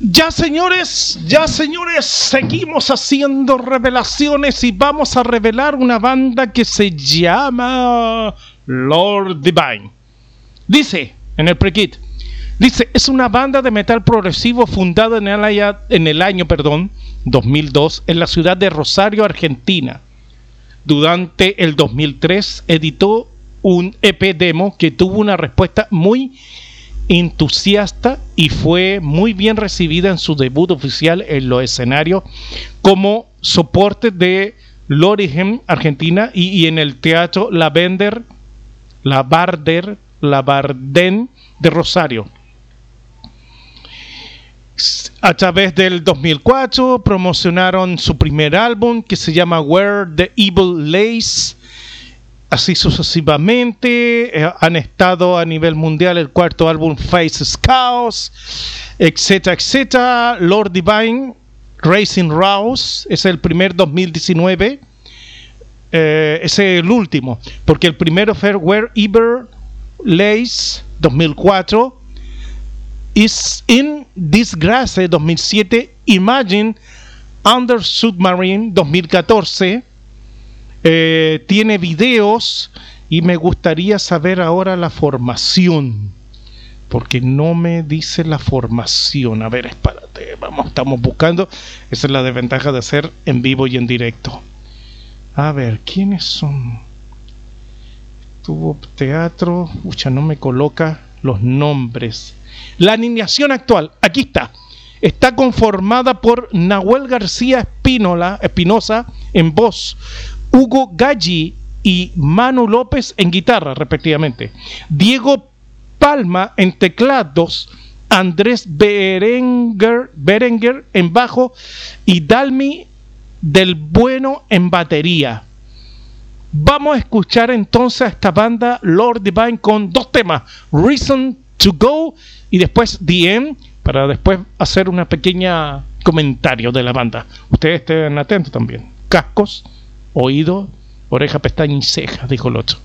Ya señores, ya señores, seguimos haciendo revelaciones y vamos a revelar una banda que se llama Lord Divine. Dice en el pre-kit, dice, es una banda de metal progresivo fundada en el, en el año perdón, 2002 en la ciudad de Rosario, Argentina. Durante el 2003 editó un EP demo que tuvo una respuesta muy entusiasta y fue muy bien recibida en su debut oficial en los escenarios como soporte de Lorigen, Argentina, y, en el teatro La Bender, La La de Rosario. A través del 2004 promocionaron su primer álbum que se llama Where the Evil Lays así sucesivamente. Eh, han estado a nivel mundial el cuarto álbum Face Chaos, etcétera, etcétera. Lord Divine, Racing Rouse, es el primer 2019. Eh, es el último, porque el primero fue Where Ever Lays 2004. Is in Disgrace 2007, Imagine Under Submarine 2014, eh, tiene videos y me gustaría saber ahora la formación. Porque no me dice la formación. A ver, espérate, vamos, estamos buscando. Esa es la desventaja de hacer en vivo y en directo. A ver, ¿quiénes son? Tuvo teatro. Ucha, no me coloca los nombres. La alineación actual, aquí está. Está conformada por Nahuel García Espínola, Espinosa en voz, Hugo Galli y Manu López en guitarra, respectivamente. Diego Palma en teclados, Andrés Berenger en bajo y Dalmi del Bueno en batería. Vamos a escuchar entonces a esta banda Lord Divine con dos temas, Reason to Go y después The End, para después hacer una pequeña comentario de la banda. Ustedes estén atentos también. Cascos oído, oreja, pestaña y ceja, dijo el otro.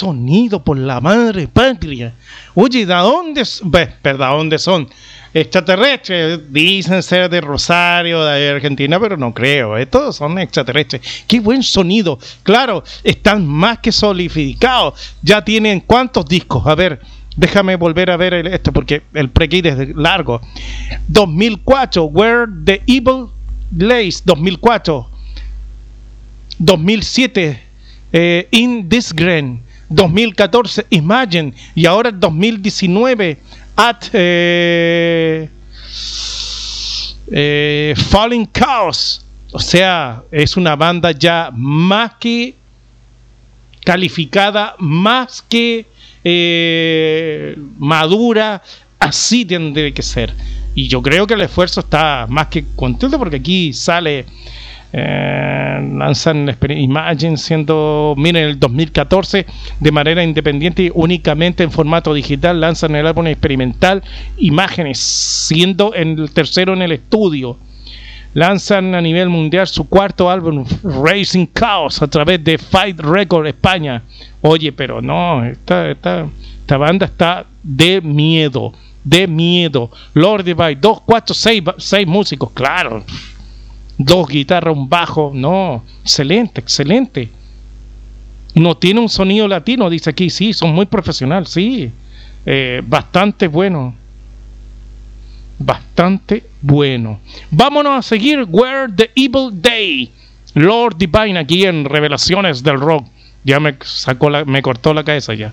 Sonido por la madre patria. Oye, ¿de dónde, ¿de dónde son? Extraterrestres, dicen ser de Rosario, de Argentina, pero no creo, ¿eh? todos son extraterrestres. Qué buen sonido. Claro, están más que solidificados. Ya tienen cuántos discos. A ver, déjame volver a ver esto porque el pre es largo. 2004, Where the Evil Lays, 2004. 2007, eh, In This Grain. 2014, Imagine. Y ahora 2019 at eh, eh, Falling Chaos. O sea, es una banda ya más que calificada, más que eh, madura, así tiene que ser. Y yo creo que el esfuerzo está más que contento porque aquí sale eh, lanzan Imagine siendo, miren, el 2014 de manera independiente únicamente en formato digital lanzan el álbum experimental Imágenes, siendo el tercero en el estudio. Lanzan a nivel mundial su cuarto álbum, Racing Chaos, a través de Fight Record España. Oye, pero no, esta, esta, esta banda está de miedo, de miedo. Lord Divide, 2, 4, 6 músicos, claro dos guitarras, un bajo. No, excelente, excelente. No tiene un sonido latino, dice aquí. Sí, son muy profesionales, sí. Eh, bastante bueno. Bastante bueno. Vámonos a seguir Where the Evil Day. Lord Divine aquí en Revelaciones del Rock. Ya me sacó la, me cortó la cabeza ya.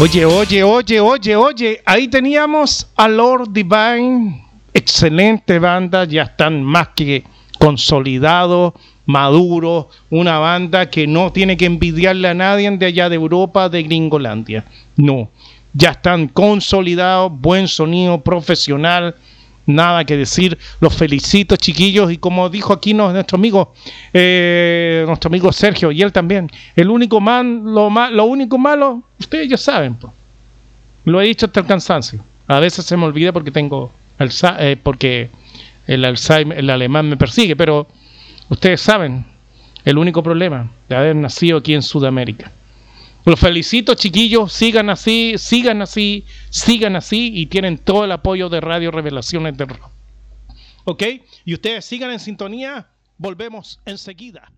Oye, oye, oye, oye, oye, ahí teníamos a Lord Divine, excelente banda, ya están más que consolidados, maduros, una banda que no tiene que envidiarle a nadie de allá de Europa, de Gringolandia, no, ya están consolidados, buen sonido, profesional, nada que decir. Los felicito, chiquillos, y como dijo aquí nuestro amigo, eh, nuestro amigo Sergio, y él también, el único man, lo, lo único malo, ustedes ya saben, lo he dicho hasta el cansancio. A veces se me olvida porque tengo, eh, porque el Alzheimer, el alemán me persigue, pero ustedes saben, el único problema de haber nacido aquí en Sudamérica. Los felicito, chiquillos. Sigan así, sigan así, sigan así y tienen todo el apoyo de Radio Revelaciones del Rock. ¿Ok? Y ustedes sigan en sintonía. Volvemos enseguida.